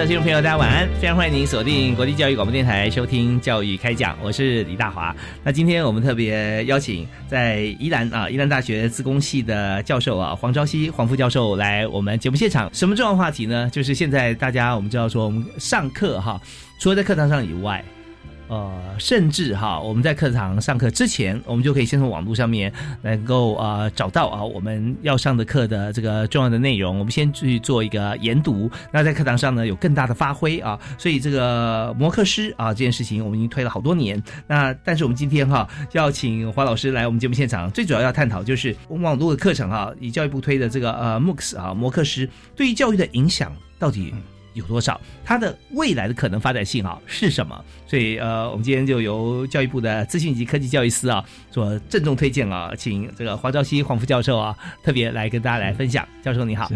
的听众朋友，大家晚安！非常欢迎您锁定国际教育广播电台收听《教育开讲》，我是李大华。那今天我们特别邀请在宜兰啊，宜兰大学自工系的教授啊，黄朝熙黄副教授来我们节目现场。什么重要话题呢？就是现在大家我们知道说，我们上课哈，除了在课堂上以外。呃，甚至哈，我们在课堂上课之前，我们就可以先从网络上面能够呃找到啊我们要上的课的这个重要的内容，我们先去做一个研读。那在课堂上呢，有更大的发挥啊。所以这个摩课师啊这件事情，我们已经推了好多年。那但是我们今天哈要请黄老师来我们节目现场，最主要要探讨就是网络的课程哈，以教育部推的这个呃 MOOCs 啊摩课师对于教育的影响到底。有多少？它的未来的可能发展性啊是什么？所以呃，我们今天就由教育部的资讯及科技教育司啊，做郑重推荐啊，请这个黄兆熙黄副教授啊，特别来跟大家来分享。教授你好，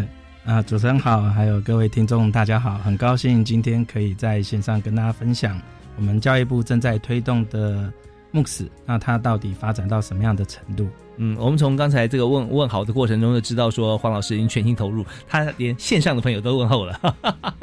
啊，主持人好，还有各位听众大家好，很高兴今天可以在线上跟大家分享我们教育部正在推动的 MOOCs，那它到底发展到什么样的程度？嗯，我们从刚才这个问问好的过程中就知道，说黄老师已经全心投入，他连线上的朋友都问候了。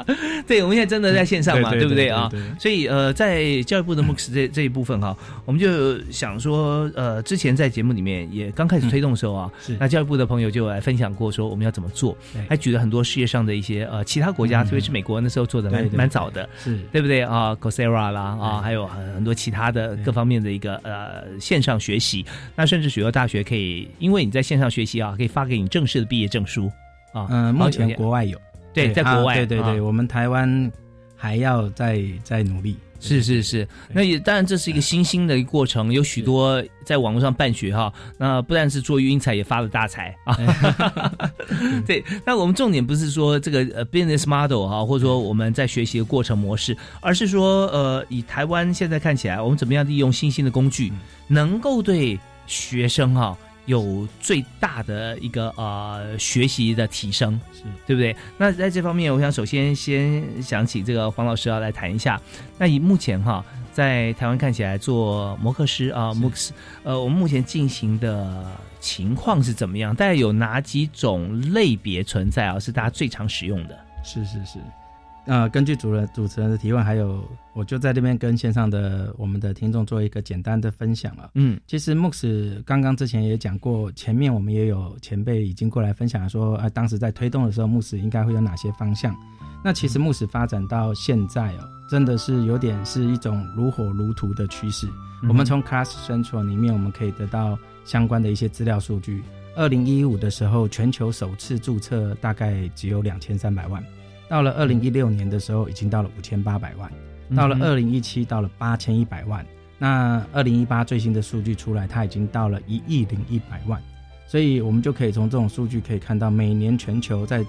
对，我们现在真的在线上嘛，对不对啊？所以呃，在教育部的 MOOCs 这这一部分哈，我们就想说，呃，之前在节目里面也刚开始推动的时候啊，那教育部的朋友就来分享过说我们要怎么做，还举了很多世界上的一些呃其他国家，特别是美国那时候做的蛮蛮早的，是对不对啊？Coursera 啦啊，还有很很多其他的各方面的一个呃线上学习，那甚至许多大学。可以，因为你在线上学习啊，可以发给你正式的毕业证书啊。嗯，目前国外有，对，在国外，对对对，我们台湾还要再再努力。是是是，那也当然这是一个新兴的一个过程，有许多在网络上办学哈。那不但是做育英才，也发了大财啊。对，那我们重点不是说这个呃 business model 哈，或者说我们在学习的过程模式，而是说呃，以台湾现在看起来，我们怎么样利用新兴的工具，能够对。学生哈有最大的一个呃学习的提升，是对不对？那在这方面，我想首先先想起这个黄老师要来谈一下。那以目前哈在台湾看起来做摩克师啊，MOOCs，呃，我们目前进行的情况是怎么样？大概有哪几种类别存在啊？是大家最常使用的？是是是。呃，根据主人主持人的提问，还有我就在这边跟线上的我们的听众做一个简单的分享了。嗯，其实 MOOCs 刚刚之前也讲过，前面我们也有前辈已经过来分享说，呃，当时在推动的时候，MOOCs 应该会有哪些方向。那其实 MOOCs 发展到现在哦，真的是有点是一种如火如荼的趋势。我们从 Class Central 里面我们可以得到相关的一些资料数据。二零一五的时候，全球首次注册大概只有两千三百万。到了二零一六年的时候，已经到了五千八百万；到了二零一七，到了八千一百万。那二零一八最新的数据出来，它已经到了一亿零一百万。所以，我们就可以从这种数据可以看到，每年全球在。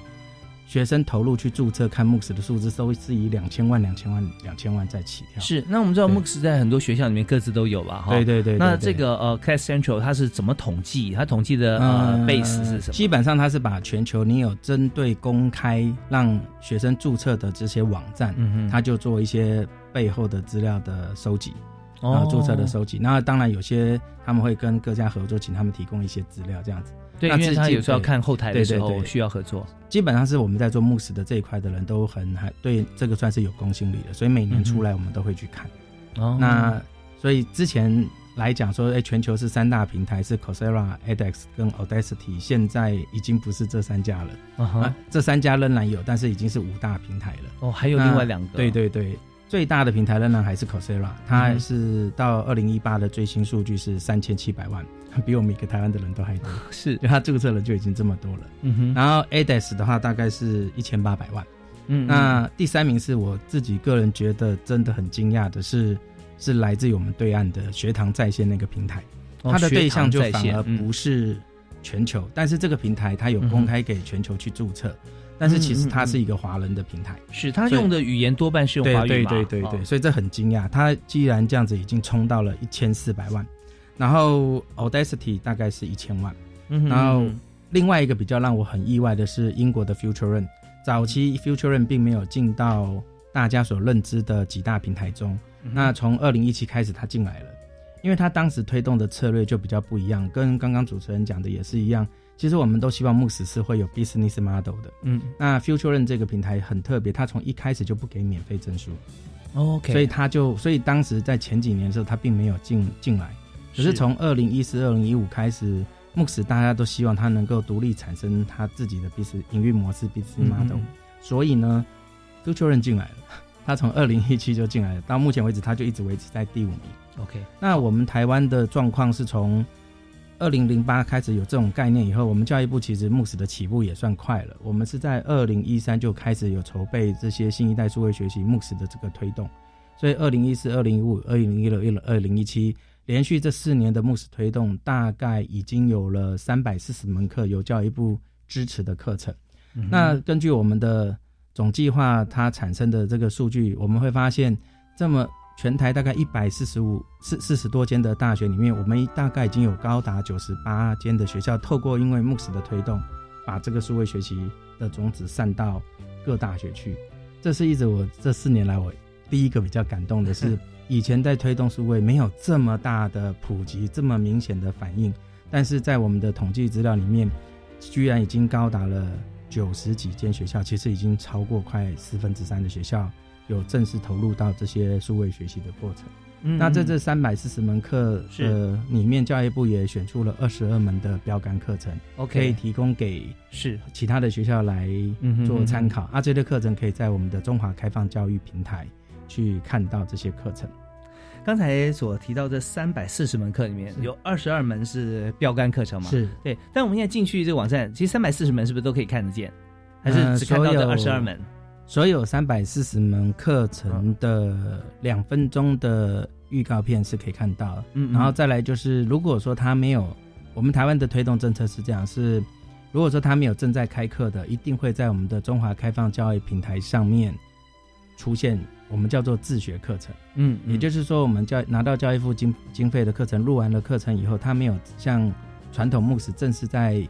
学生投入去注册看 MOOCs 的数字都是以两千万、两千万、两千万在起跳。是，那我们知道 MOOCs 在很多学校里面各自都有吧哈。对对对。那这个呃，Class Central 它是怎么统计？它统计的呃 base 是什么？基本上它是把全球你有针对公开让学生注册的这些网站，嗯它就做一些背后的资料的收集，然后注册的收集。那当然有些他们会跟各家合作，请他们提供一些资料这样子。对，因为他有时候要看后台的时候需要合作。基本上是我们在做牧师的这一块的人都很还对这个算是有公信力的，所以每年出来我们都会去看。哦，那所以之前来讲说，哎，全球是三大平台是 Coursera、edX 跟 Audacity，现在已经不是这三家了。啊，这三家仍然有，但是已经是五大平台了。哦，还有另外两个。对对对，最大的平台仍然还是 Coursera，它是到二零一八的最新数据是三千七百万，比我们一个台湾的人都还多。是，就它注册了就已经这么多了。嗯哼。然后 edX 的话大概是一千八百万。嗯。那第三名是我自己个人觉得真的很惊讶的是。是来自于我们对岸的学堂在线那个平台，它的对象就反而不是全球，但是这个平台它有公开给全球去注册，但是其实它是一个华人的平台，是它用的语言多半是用华语对对对对，所以这很惊讶，它既然这样子已经冲到了一千四百万，然后 Audacity 大概是一千万，然后另外一个比较让我很意外的是英国的 Future Run，早期 Future Run 并没有进到大家所认知的几大平台中。那从二零一七开始，他进来了，因为他当时推动的策略就比较不一样，跟刚刚主持人讲的也是一样。其实我们都希望牧师是会有 business model 的。嗯，那 Future Run 这个平台很特别，它从一开始就不给免费证书。OK，所以他就，所以当时在前几年的时候，他并没有进进来。可是从二零一四、二零一五开始，牧师大家都希望他能够独立产生他自己的 business 营运模式 business model。所以呢，Future Run 进来了。他从二零一七就进来了，到目前为止他就一直维持在第五名。OK，那我们台湾的状况是从二零零八开始有这种概念以后，我们教育部其实牧师的起步也算快了。我们是在二零一三就开始有筹备这些新一代数位学习牧师的这个推动，所以二零一四、二零一五、二零一六、一二零一七连续这四年的牧师推动，大概已经有了三百四十门课有教育部支持的课程。那根据我们的。总计划它产生的这个数据，我们会发现，这么全台大概一百四十五四四十多间的大学里面，我们大概已经有高达九十八间的学校，透过因为牧师的推动，把这个数位学习的种子散到各大学去。这是一直我这四年来我第一个比较感动的是，以前在推动数位没有这么大的普及，这么明显的反应，但是在我们的统计资料里面，居然已经高达了。九十几间学校，其实已经超过快四分之三的学校有正式投入到这些数位学习的过程。那在这三百四十门课的里面，教育部也选出了二十二门的标杆课程，OK，可以提供给是其他的学校来做参考。啊，这类课程可以在我们的中华开放教育平台去看到这些课程。刚才所提到这三百四十门课里面有二十二门是标杆课程嘛？是对。但我们现在进去这个网站，其实三百四十门是不是都可以看得见？还是只看到这二十二门？所有三百四十门课程的两分钟的预告片是可以看到。嗯。然后再来就是，如果说他没有，我们台湾的推动政策是这样：是如果说他没有正在开课的，一定会在我们的中华开放教育平台上面出现。我们叫做自学课程，嗯，也就是说，我们教拿到教育部经经费的课程，录完了课程以后，他没有像传统牧师正式在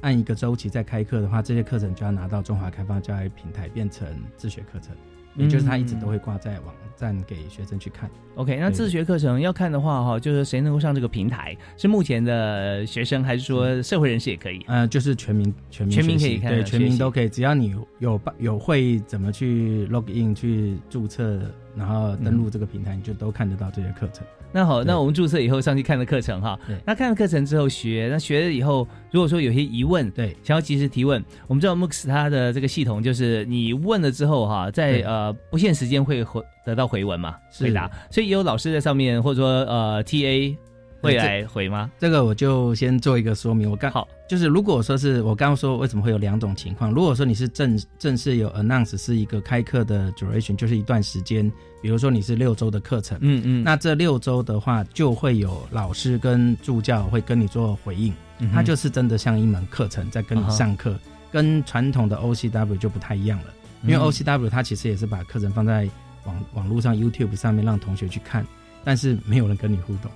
按一个周期再开课的话，这些课程就要拿到中华开放教育平台变成自学课程。也就是他一直都会挂在网站给学生去看。OK，那自学课程要看的话，哈，就是谁能够上这个平台？是目前的学生，还是说社会人士也可以？呃，就是全民，全民，全民可以看，对，全民都可以，只要你有有会怎么去 log in 去注册，然后登录这个平台，你就都看得到这些课程。那好，那我们注册以后上去看的课程哈，那看了课程之后学，那学了以后，如果说有些疑问，对，想要及时提问，我们知道 MOOCs 它的这个系统就是你问了之后哈，在呃不限时间会回得到回文嘛，回答，所以也有老师在上面或者说呃 TA。会来回吗？这个我就先做一个说明。我刚好就是，如果说是我刚刚说为什么会有两种情况，如果说你是正正式有 announce 是一个开课的 duration，就是一段时间，比如说你是六周的课程，嗯嗯，那这六周的话就会有老师跟助教会跟你做回应，他就是真的像一门课程在跟你上课，跟传统的 OCW 就不太一样了，因为 OCW 它其实也是把课程放在网网络上 YouTube 上面让同学去看，但是没有人跟你互动。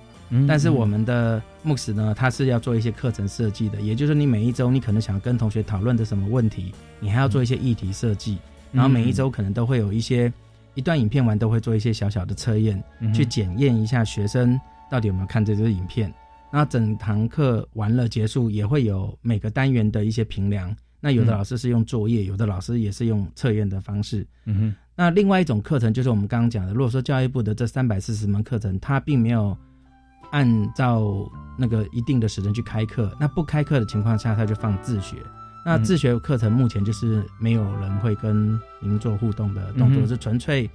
但是我们的牧师呢，他是要做一些课程设计的，也就是你每一周你可能想跟同学讨论的什么问题，你还要做一些议题设计，然后每一周可能都会有一些一段影片完都会做一些小小的测验，去检验一下学生到底有没有看这支影片。那整堂课完了结束也会有每个单元的一些评量。那有的老师是用作业，有的老师也是用测验的方式。嗯哼。那另外一种课程就是我们刚刚讲的，如果说教育部的这三百四十门课程，它并没有。按照那个一定的时间去开课。那不开课的情况下，他就放自学。那自学课程目前就是没有人会跟您做互动的动作，是纯粹。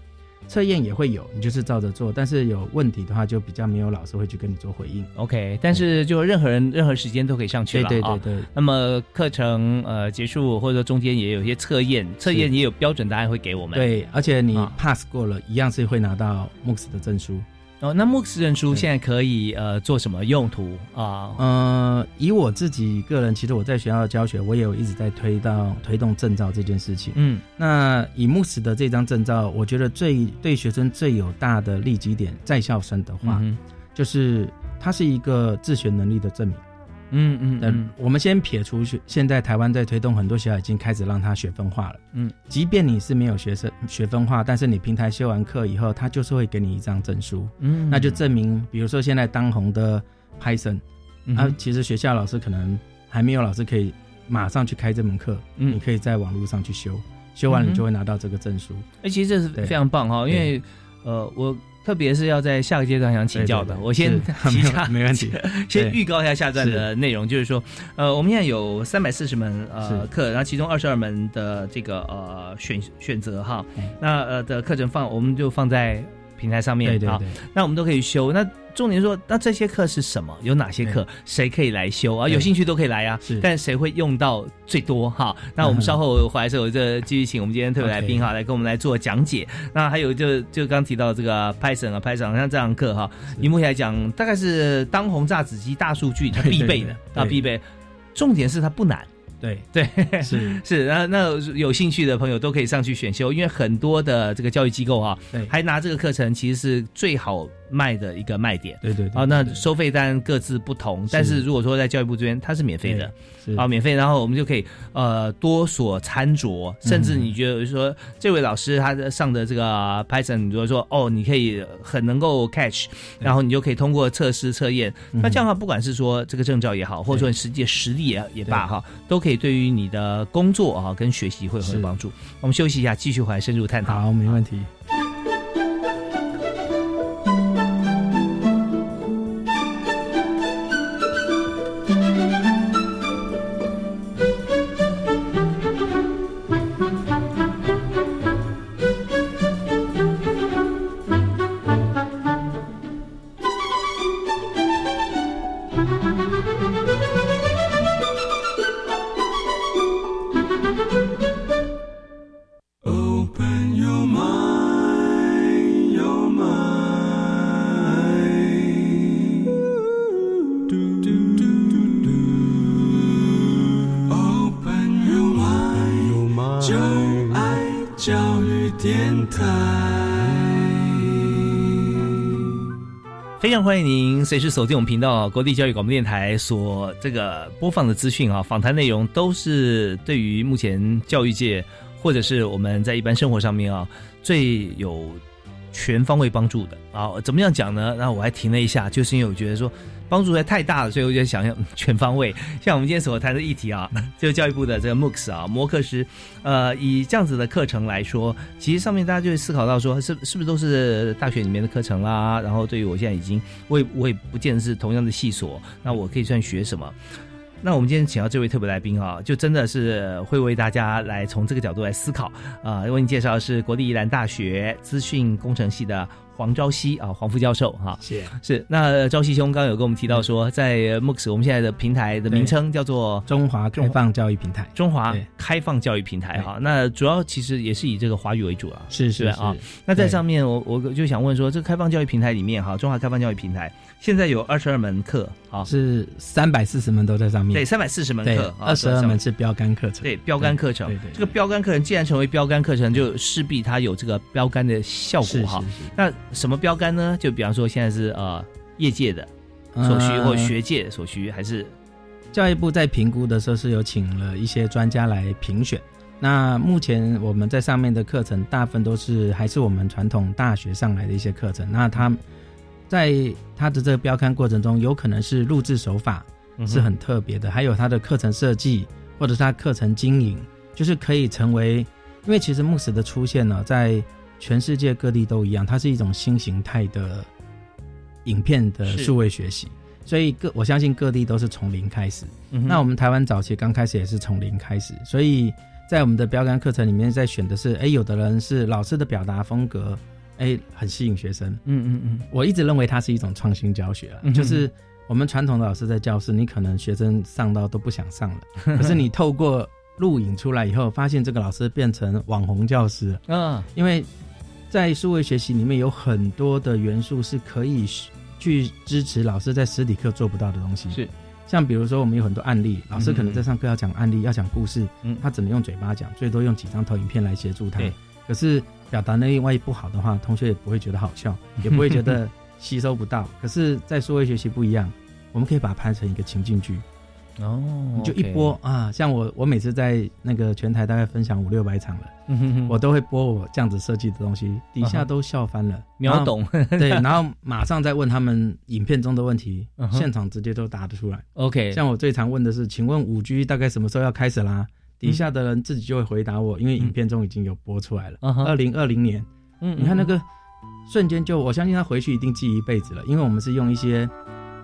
测验也会有，你就是照着做，但是有问题的话，就比较没有老师会去跟你做回应。OK，但是就任何人任何时间都可以上去了对对对对。那么课程呃结束或者说中间也有一些测验，测验也有标准答案会给我们。对，而且你 pass 过了一样是会拿到 MOOCs 的证书。哦，那 MOOCs 证书现在可以呃做什么用途啊？呃，以我自己个人，其实我在学校教学，我也有一直在推到推动证照这件事情。嗯，那以 MOOCs 的这张证照，我觉得最对学生最有大的利基点，在校生的话，就是它是一个自学能力的证明。嗯嗯嗯，我们先撇除去，现在台湾在推动很多学校已经开始让他学分化了。嗯，即便你是没有学生学分化，但是你平台修完课以后，他就是会给你一张证书。嗯，那就证明，比如说现在当红的 Python，啊，其实学校老师可能还没有老师可以马上去开这门课，你可以在网络上去修，修完你就会拿到这个证书。哎，其实这是非常棒哈，因为呃我。特别是要在下个阶段想请教的，我先 提下，没问题。先 预告一下下段的内容，就是说，呃，我们现在有三百四十门呃课，然后其中二十二门的这个呃选选择哈，那呃的课程放我们就放在平台上面啊，那我们都可以修那。重点说，那这些课是什么？有哪些课？谁可以来修啊？有兴趣都可以来啊。是，但谁会用到最多？哈，那我们稍后回来时候，就继续请我们今天特别来宾哈，来跟我们来做讲解。那还有就就刚提到这个 Python 啊，Python 像这堂课哈，以目前来讲，大概是当红炸子机大数据它必备的啊，必备。重点是它不难。对对。是。是，那那有兴趣的朋友都可以上去选修，因为很多的这个教育机构啊，对，还拿这个课程其实是最好。卖的一个卖点，对对，啊，那收费单各自不同，但是如果说在教育部这边，它是免费的，啊，免费，然后我们就可以呃多所参酌，甚至你觉得说这位老师他上的这个 Python，如果说哦，你可以很能够 catch，然后你就可以通过测试测验，那这样的话，不管是说这个证照也好，或者说你实际的实力也也罢哈，都可以对于你的工作啊跟学习会很有帮助。我们休息一下，继续回来深入探讨。好，没问题。随时锁定我们频道，国立教育广播电台所这个播放的资讯啊，访谈内容都是对于目前教育界或者是我们在一般生活上面啊最有全方位帮助的啊。怎么样讲呢？然后我还停了一下，就是因为我觉得说。帮助在太大了，所以我就想要 全方位。像我们今天所谈的议题啊，就是教育部的这个 MOOCs 啊，摩课师，呃，以这样子的课程来说，其实上面大家就会思考到说，是是不是都是大学里面的课程啦？然后对于我现在已经，我也我也不见得是同样的系所，那我可以算学什么？那我们今天请到这位特别来宾啊，就真的是会为大家来从这个角度来思考啊。为你介绍的是国立宜兰大学资讯工程系的。黄朝熙啊，黄副教授哈，是是。那朝熙兄刚刚有跟我们提到说，在 MOOCs 我们现在的平台的名称叫做中华开放教育平台，中华开放教育平台哈。那主要其实也是以这个华语为主啊，是是啊。那在上面我我就想问说，这个开放教育平台里面哈，中华开放教育平台现在有二十二门课，啊是三百四十门都在上面，对，三百四十门课，二十二门是标杆课程，对，标杆课程。这个标杆课程既然成为标杆课程，就势必它有这个标杆的效果哈。那什么标杆呢？就比方说，现在是呃业界的所需，或学界所需，还是教育部在评估的时候是有请了一些专家来评选。那目前我们在上面的课程，大部分都是还是我们传统大学上来的一些课程。那他在他的这个标刊过程中，有可能是录制手法是很特别的，还有他的课程设计，或者是他课程经营，就是可以成为，因为其实慕斯的出现呢，在全世界各地都一样，它是一种新形态的影片的数位学习，所以各我相信各地都是从零开始。那我们台湾早期刚开始也是从零开始，所以在我们的标杆课程里面，在选的是，哎，有的人是老师的表达风格，哎，很吸引学生。嗯嗯嗯，我一直认为它是一种创新教学啊，就是我们传统的老师在教室，你可能学生上到都不想上了，可是你透过录影出来以后，发现这个老师变成网红教师。嗯，因为。在数位学习里面有很多的元素是可以去支持老师在实体课做不到的东西。是，像比如说我们有很多案例，老师可能在上课要讲案例，要讲故事，嗯，他只能用嘴巴讲，最多用几张投影片来协助他。可是表达能力万一不好的话，同学也不会觉得好笑，也不会觉得吸收不到。可是，在数位学习不一样，我们可以把它拍成一个情境剧。哦，你就一播啊！像我，我每次在那个全台大概分享五六百场了，我都会播我这样子设计的东西，底下都笑翻了，秒懂。对，然后马上再问他们影片中的问题，现场直接都答得出来。OK，像我最常问的是，请问五 G 大概什么时候要开始啦？底下的人自己就会回答我，因为影片中已经有播出来了。二零二零年，嗯，你看那个瞬间就，我相信他回去一定记一辈子了，因为我们是用一些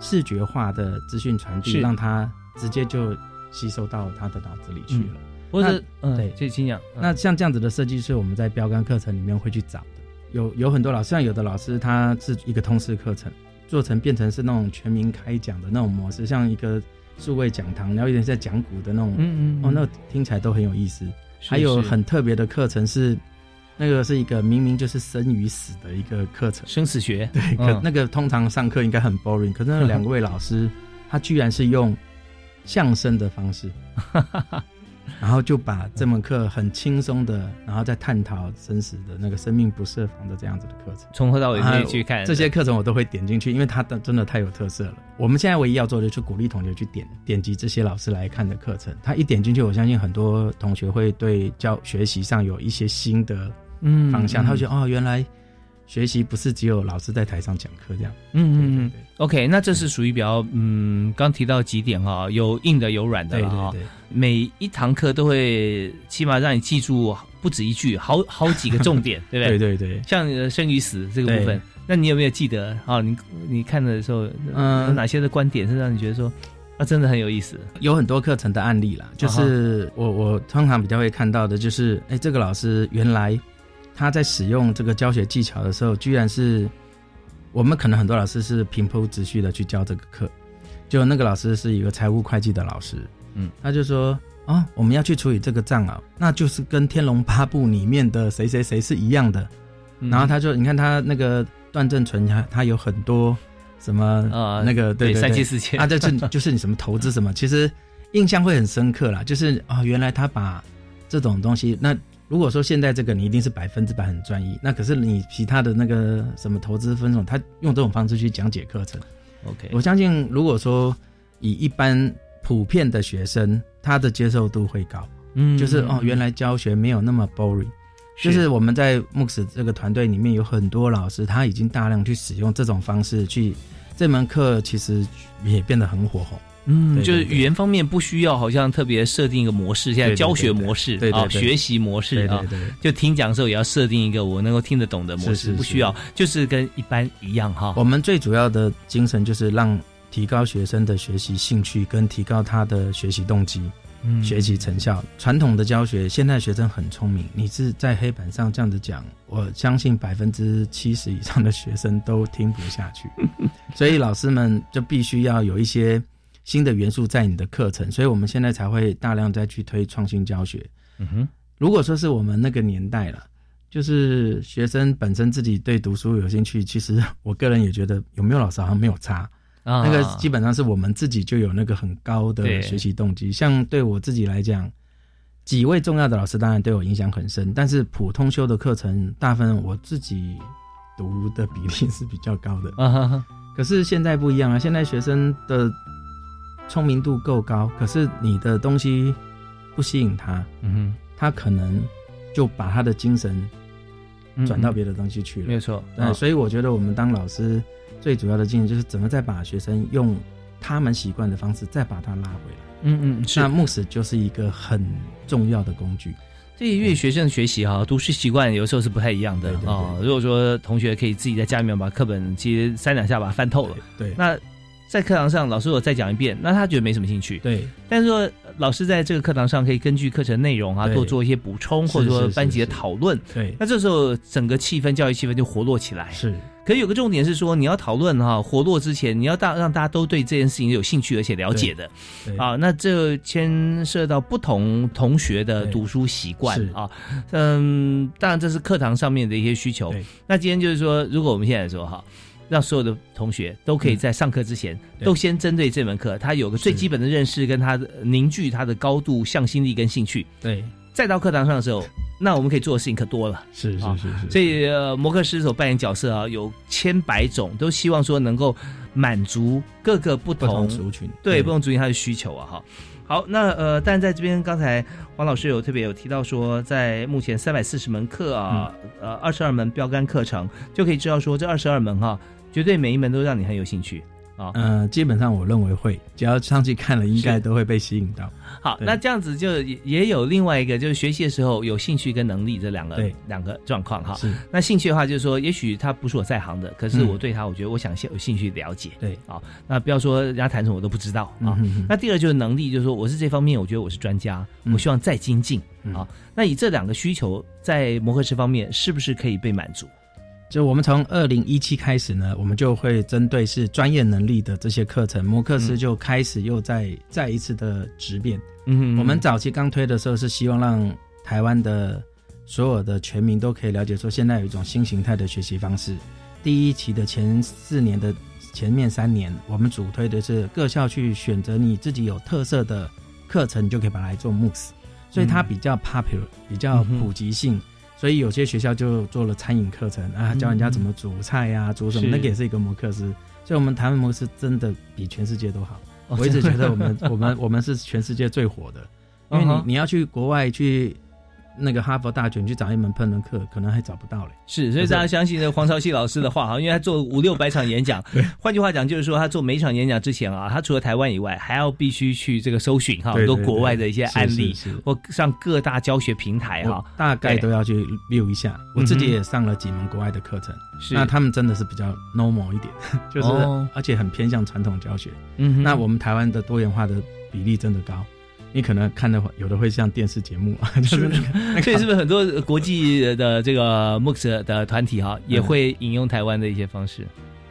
视觉化的资讯传递，让他。直接就吸收到他的脑子里去了，或者对，这信仰。那像这样子的设计是我们在标杆课程里面会去找的。有有很多老师，像有的老师他是一个通识课程，做成变成是那种全民开讲的那种模式，像一个数位讲堂，然后有点在讲古的那种，嗯嗯，哦，那听起来都很有意思。还有很特别的课程是，那个是一个明明就是生与死的一个课程，生死学。对，可那个通常上课应该很 boring，可是那两位老师他居然是用。相声的方式，然后就把这门课很轻松的，然后再探讨生死的那个生命不设防的这样子的课程，从头到尾可以去看这些课程，我都会点进去，因为它的真的太有特色了。我们现在唯一要做的就是鼓励同学去点点击这些老师来看的课程，他一点进去，我相信很多同学会对教学习上有一些新的嗯方向，他会觉得哦，原来。学习不是只有老师在台上讲课这样。嗯嗯嗯。OK，那这是属于比较嗯，刚提到几点哈，有硬的有软的哈。每一堂课都会起码让你记住不止一句，好好几个重点，对不对？对对对。像生与死这个部分，那你有没有记得啊？你你看的时候，嗯，有哪些的观点是让你觉得说啊，真的很有意思？有很多课程的案例啦，就是我我通常比较会看到的就是，哎，这个老师原来。他在使用这个教学技巧的时候，居然是我们可能很多老师是平铺直叙的去教这个课，就那个老师是一个财务会计的老师，嗯，他就说啊，我们要去处理这个账啊，那就是跟《天龙八部》里面的谁谁谁是一样的。然后他就你看他那个段正淳，他他有很多什么呃那个对三七四千啊，就是 就是你什么投资什么，其实印象会很深刻啦。就是啊，原来他把这种东西那。如果说现在这个你一定是百分之百很专一，那可是你其他的那个什么投资分种，他用这种方式去讲解课程，OK，我相信如果说以一般普遍的学生，他的接受度会高，嗯，就是哦，原来教学没有那么 boring，就是我们在 MOOCs 这个团队里面有很多老师，他已经大量去使用这种方式去，这门课其实也变得很火红。嗯，就是语言方面不需要，好像特别设定一个模式，现在教学模式啊，学习模式啊，就听讲的时候也要设定一个我能够听得懂的模式，不需要，就是跟一般一样哈。我们最主要的精神就是让提高学生的学习兴趣，跟提高他的学习动机、学习成效。传统的教学，现在学生很聪明，你是在黑板上这样子讲，我相信百分之七十以上的学生都听不下去，所以老师们就必须要有一些。新的元素在你的课程，所以我们现在才会大量再去推创新教学。嗯哼，如果说是我们那个年代了，就是学生本身自己对读书有兴趣，其实我个人也觉得有没有老师好像没有差。啊，那个基本上是我们自己就有那个很高的学习动机。像对我自己来讲，几位重要的老师当然对我影响很深，但是普通修的课程大部分我自己读的比例是比较高的。啊哈哈，可是现在不一样了，现在学生的。聪明度够高，可是你的东西不吸引他，嗯哼，他可能就把他的精神转到别的东西去了。没错，对，所以我觉得我们当老师最主要的经验就是怎么再把学生用他们习惯的方式再把他拉回来。嗯嗯，那慕斯就是一个很重要的工具。这因为学生学习哈，读书习惯有时候是不太一样的啊。如果说同学可以自己在家里面把课本其实三两下把它翻透了，对，那在课堂上老师我再讲一遍，那他觉得没什么兴趣，对。但是说老师在这个课堂上可以根据课程内容啊，多做一些补充，或者说班级的讨论，对。那这时候整个气氛，教育气氛就活络起来，是。可是有个重点是说，你要讨论哈活络之前，你要大让大家都对这件事情有兴趣而且了解的，啊，那这牵涉到不同同学的读书习惯啊，嗯，当然这是课堂上面的一些需求。那今天就是说，如果我们现在说哈，让所有的同学都可以在上课之前，都先针对这门课，他有个最基本的认识，跟他的凝聚他的高度向心力跟兴趣，对。再到课堂上的时候，那我们可以做的事情可多了。是是是是。所以呃，摩克师所扮演角色啊，有千百种，都希望说能够满足各个不同族群，对不同族群他的需求啊。哈，好，那呃，但在这边刚才黄老师有特别有提到说，在目前三百四十门课啊，呃，二十二门标杆课程，就可以知道说这二十二门哈，绝对每一门都让你很有兴趣。啊，嗯，基本上我认为会，只要上去看了，应该都会被吸引到。好，那这样子就也也有另外一个，就是学习的时候有兴趣跟能力这两个两个状况哈。是，那兴趣的话，就是说，也许他不是我在行的，可是我对他，我觉得我想有兴趣了解。对，啊，那不要说人家谈什么我都不知道啊。那第二就是能力，就是说我是这方面，我觉得我是专家，我希望再精进啊。那以这两个需求在磨合师方面，是不是可以被满足？就我们从二零一七开始呢，我们就会针对是专业能力的这些课程，摩克斯就开始又再再一次的质变。嗯，我们早期刚推的时候是希望让台湾的所有的全民都可以了解，说现在有一种新形态的学习方式。第一期的前四年的前面三年，我们主推的是各校去选择你自己有特色的课程，就可以把它来做 MOOC，所以它比较 popular，比较普及性。所以有些学校就做了餐饮课程啊，教人家怎么煮菜呀，煮什么，那个也是一个模克斯。所以，我们台湾模克斯真的比全世界都好。我一直觉得我们我们我们是全世界最火的，因为你你要去国外去。那个哈佛大学去找一门烹饪课，可能还找不到嘞。是，所以大家相信这黄朝熙老师的话 哈，因为他做五六百场演讲。换句话讲，就是说他做每一场演讲之前啊，他除了台湾以外，还要必须去这个搜寻哈很多国外的一些案例，或上各大教学平台哈，大概都要去 view 一下。我自己也上了几门国外的课程，那他们真的是比较 normal 一点，就是而且很偏向传统教学。嗯，那我们台湾的多元化的比例真的高。你可能看的有的会像电视节目啊，就是所以是不是很多国际的这个 MOOC 的团体哈，也会引用台湾的一些方式？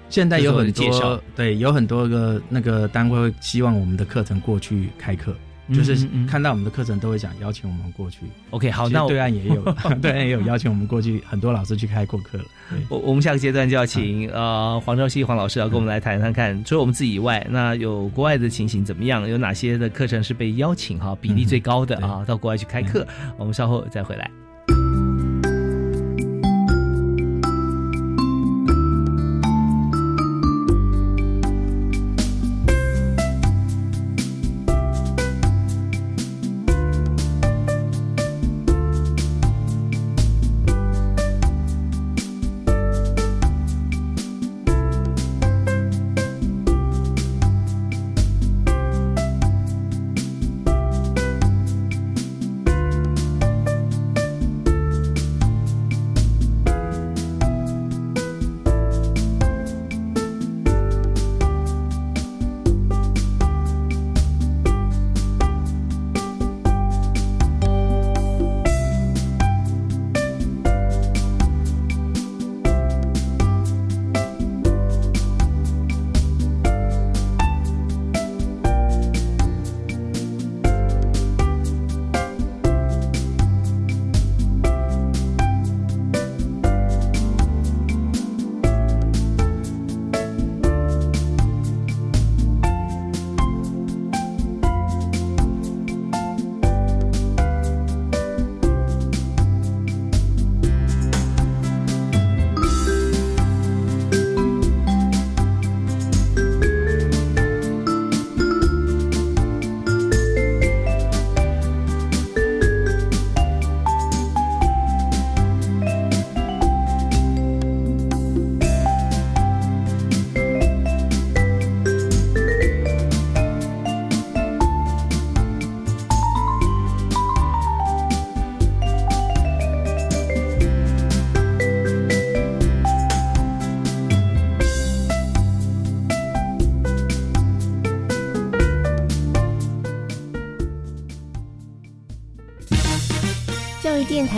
现在有很多对，有很多个那个单位会希望我们的课程过去开课。就是看到我们的课程都会想邀请我们过去。OK，好，那对岸也有，对岸也有邀请我们过去，很多老师去开过课了。我我们下个阶段就要请呃黄兆熙黄老师要跟我们来谈谈看，除了我们自己以外，那有国外的情形怎么样？有哪些的课程是被邀请哈比例最高的啊？到国外去开课，我们稍后再回来。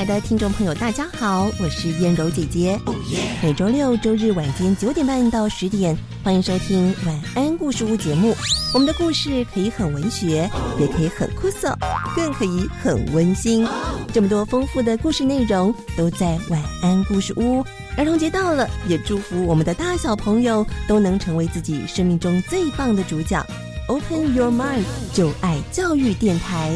的听众朋友，大家好，我是燕柔姐姐。每周六、周日晚间九点半到十点，欢迎收听《晚安故事屋》节目。我们的故事可以很文学，也可以很酷涩，更可以很温馨。这么多丰富的故事内容都在《晚安故事屋》。儿童节到了，也祝福我们的大小朋友都能成为自己生命中最棒的主角。Open your mind，就爱教育电台。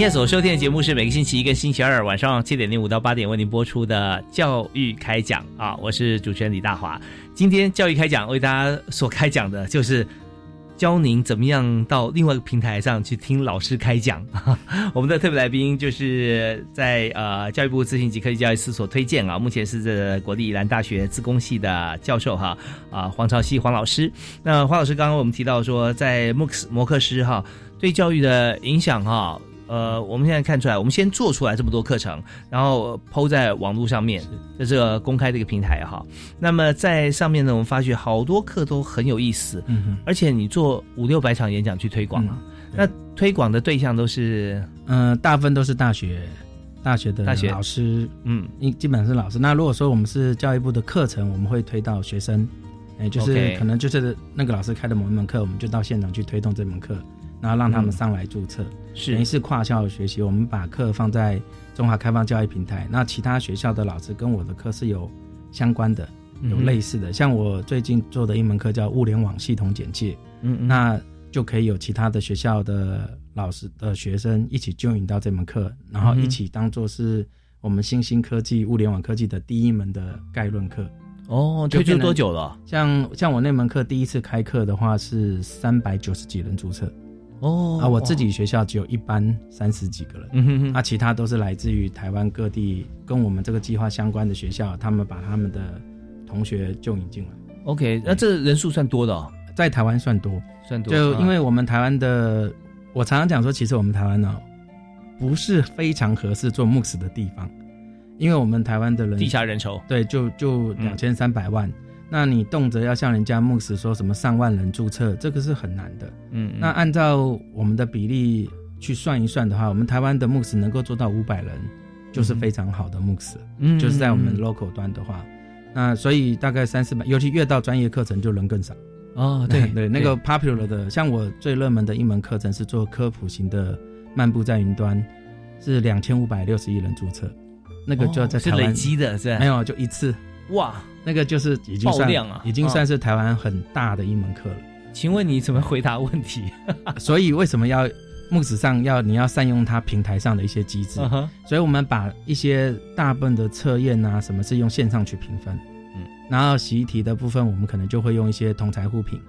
今天所收听的节目是每个星期一跟星期二晚上七点零五到八点为您播出的教育开讲啊，我是主持人李大华。今天教育开讲为大家所开讲的就是教您怎么样到另外一个平台上去听老师开讲。我们的特别来宾就是在呃教育部资讯及科技教育司所推荐啊，目前是这国立宜兰大学自工系的教授哈啊黄朝熙黄老师。那黄老师刚刚我们提到说，在莫克斯摩克斯哈对教育的影响哈。呃，我们现在看出来，我们先做出来这么多课程，然后抛在网络上面，在这个公开的一个平台哈。那么在上面呢，我们发觉好多课都很有意思，嗯而且你做五六百场演讲去推广啊，那推广的对象都是，嗯，大部分都是大学，大学的老师，嗯，基本上是老师。那如果说我们是教育部的课程，我们会推到学生，哎，就是可能就是那个老师开的某一门课，我们就到现场去推动这门课。然后让他们上来注册，是等于是跨校学习。我们把课放在中华开放教育平台，那其他学校的老师跟我的课是有相关的、有类似的。像我最近做的一门课叫物联网系统简介，嗯，那就可以有其他的学校的老师的学生一起 join 到这门课，然后一起当做是我们新兴科技、物联网科技的第一门的概论课。哦，推出多久了？像像我那门课第一次开课的话是三百九十几人注册。哦啊，我自己学校只有一班三十几个人，嗯哼哼，啊，其他都是来自于台湾各地跟我们这个计划相关的学校，他们把他们的同学就引进来。OK，那这人数算多的，哦，在台湾算多，算多。就因为我们台湾的，我常常讲说，其实我们台湾呢，不是非常合适做牧师的地方，因为我们台湾的人地下人稠，对，就就两千三百万。那你动辄要向人家牧师说什么上万人注册，这个是很难的。嗯，那按照我们的比例去算一算的话，我们台湾的牧师能够做到五百人，就是非常好的牧师。嗯，就是在我们 local 端的话，那所以大概三四百，尤其越到专业课程就人更少。哦，对 对，那个 popular 的，像我最热门的一门课程是做科普型的漫步在云端，是两千五百六十一人注册，那个就要在台湾累积的是没有就一次。哇，那个就是已经算已经算是台湾很大的一门课了。请问你怎么回答问题？所以为什么要木子上要你要善用它平台上的一些机制？所以我们把一些大部分的测验啊，什么是用线上去评分？嗯，然后习题的部分，我们可能就会用一些同材互评。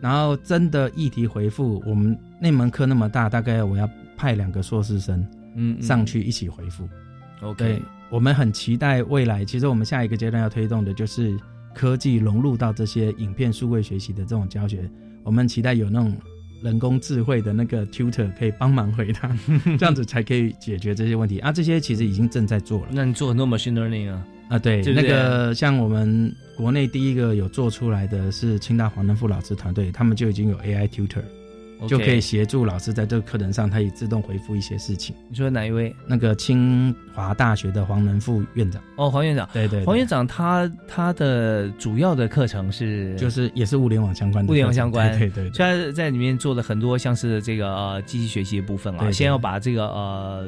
然后真的议题回复，我们那门课那么大，大概我要派两个硕士生，嗯，上去一起回复。OK，我们很期待未来。其实我们下一个阶段要推动的就是科技融入到这些影片数位学习的这种教学。我们期待有那种人工智慧的那个 tutor 可以帮忙回答，这样子才可以解决这些问题啊。这些其实已经正在做了。那你做很多 machine learning 啊？啊，对，那个像我们国内第一个有做出来的是清大黄仁富老师团队，他们就已经有 AI tutor。就可以协助老师在这个课程上，他也自动回复一些事情。你说哪一位？那个清华大学的黄仁副院长。哦，黄院长。对对。黄院长他他的主要的课程是，就是也是物联网相关的。物联网相关。对对。他在里面做了很多像是这个呃机器学习的部分啊，先要把这个呃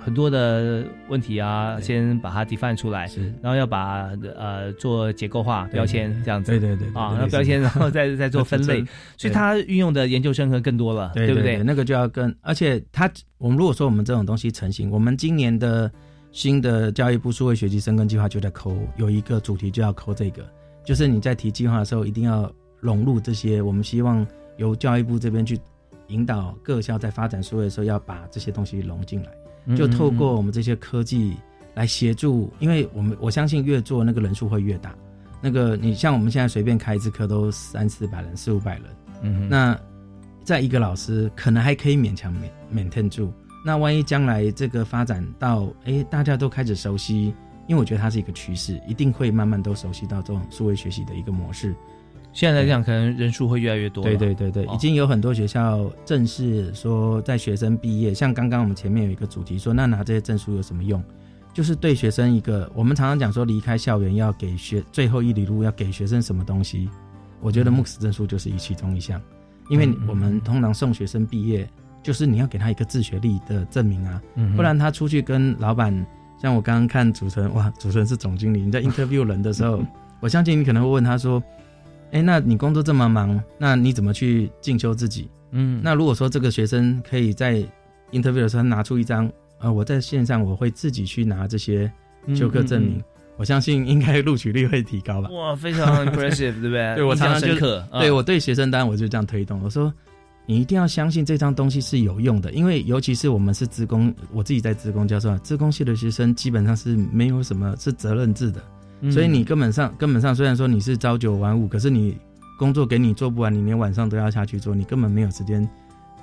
很多的问题啊，先把它 define 出来，是然后要把呃做结构化标签这样子。对对对。啊，那标签然后再再做分类，所以他运用的研究生和更。更多了，对不对？那个就要跟，而且他，我们如果说我们这种东西成型，我们今年的新的教育部数位学习生根计划就在抠，有一个主题就要抠这个，就是你在提计划的时候一定要融入这些。我们希望由教育部这边去引导各校在发展数位的时候，要把这些东西融进来，就透过我们这些科技来协助，因为我们我相信越做那个人数会越大。那个你像我们现在随便开一次课都三四百人、四五百人，嗯，那。在一个老师可能还可以勉强勉 maintain 住，那万一将来这个发展到哎大家都开始熟悉，因为我觉得它是一个趋势，一定会慢慢都熟悉到这种数位学习的一个模式。现在来讲，可能人数会越来越多。对对对对，已经有很多学校正式说，在学生毕业，像刚刚我们前面有一个主题说，那拿这些证书有什么用？就是对学生一个，我们常常讲说，离开校园要给学最后一里路要给学生什么东西？我觉得 MOOC 证书就是一其中一项。因为我们通常送学生毕业，就是你要给他一个自学历的证明啊，不然他出去跟老板，像我刚刚看主持人，哇，主持人是总经理，你在 interview 人的时候，我相信你可能会问他说，哎，那你工作这么忙，那你怎么去进修自己？嗯，那如果说这个学生可以在 interview 的时候拿出一张，呃，我在线上我会自己去拿这些修课证明。我相信应该录取率会提高吧？哇，非常 impressive，对不对？对我常常就对我对学生单我就这样推动。我说，你一定要相信这张东西是有用的，因为尤其是我们是职工，我自己在职工教授，职工系的学生基本上是没有什么是责任制的，所以你根本上根本上虽然说你是朝九晚五，可是你工作给你做不完，你连晚上都要下去做，你根本没有时间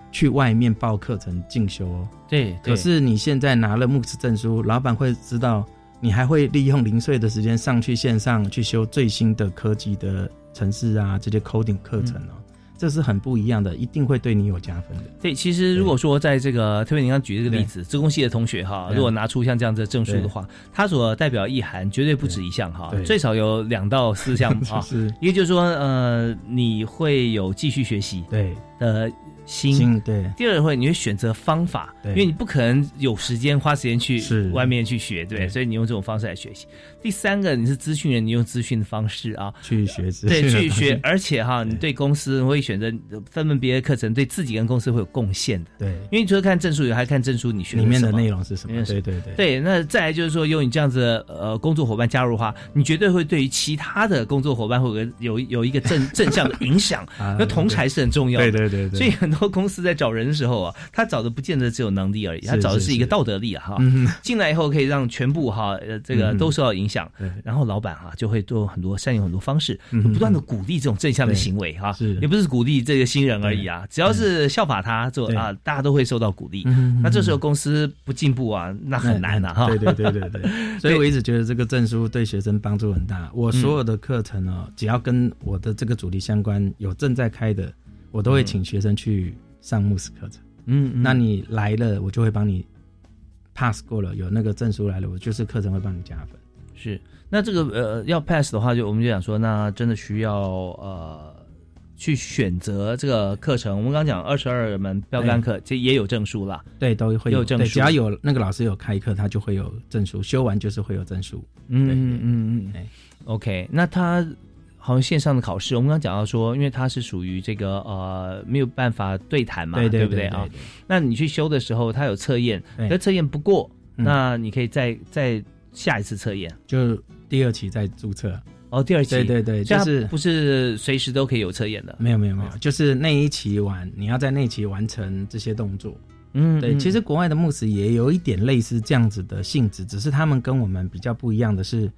去外面报课程进修哦。对，可是你现在拿了牧师证书，老板会知道。你还会利用零碎的时间上去线上去修最新的科技的城市啊，这些 coding 课程哦，这是很不一样的，一定会对你有加分的。对，其实如果说在这个特别你刚举这个例子，自工系的同学哈，如果拿出像这样子的证书的话，他所代表意涵绝对不止一项哈，最少有两到四项啊。是，一个就是说，呃，你会有继续学习对的。心。对，第二会你会选择方法，因为你不可能有时间花时间去外面去学，对，所以你用这种方式来学习。第三个，你是资讯人，你用资讯的方式啊。去学，对，去学，而且哈，你对公司会选择分门别的课程，对自己跟公司会有贡献的，对，因为除了看证书，以外，还看证书你学里面的内容是什么，对对对，对，那再来就是说，有你这样子呃工作伙伴加入的话，你绝对会对于其他的工作伙伴会有有有一个正 正向的影响，那同才是很重要的，对对对，所以很多公司在找人。的时候啊，他找的不见得只有能力而已，他找的是一个道德力啊哈。进来以后可以让全部哈呃这个都受到影响，然后老板哈就会做很多善用很多方式，不断的鼓励这种正向的行为哈，也不是鼓励这个新人而已啊，只要是效法他做啊，大家都会受到鼓励。那这时候公司不进步啊，那很难的哈。对对对对对，所以我一直觉得这个证书对学生帮助很大。我所有的课程哦，只要跟我的这个主题相关，有正在开的，我都会请学生去。上慕斯课程，嗯，那你来了，我就会帮你 pass 过了，有那个证书来了，我就是课程会帮你加分。是，那这个呃要 pass 的话，就我们就想说，那真的需要呃去选择这个课程。我们刚讲二十二门标杆课，这也有证书啦，对，都会有证书。只要有那个老师有开课，他就会有证书，修完就是会有证书。嗯嗯嗯嗯，OK，那他。好像线上的考试，我们刚刚讲到说，因为它是属于这个呃没有办法对谈嘛，对不对啊？那你去修的时候，它有测验，那测验不过，那你可以再再下一次测验，就第二期再注册。哦，第二期，对对对，就是不是随时都可以有测验的。没有没有没有，就是那一期完，你要在那期完成这些动作。嗯，对，其实国外的牧师也有一点类似这样子的性质，只是他们跟我们比较不一样的是，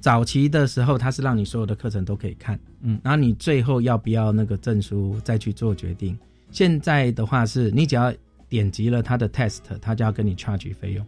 早期的时候他是让你所有的课程都可以看，嗯，然后你最后要不要那个证书再去做决定。现在的话是你只要点击了他的 test，他就要跟你 charge 费用，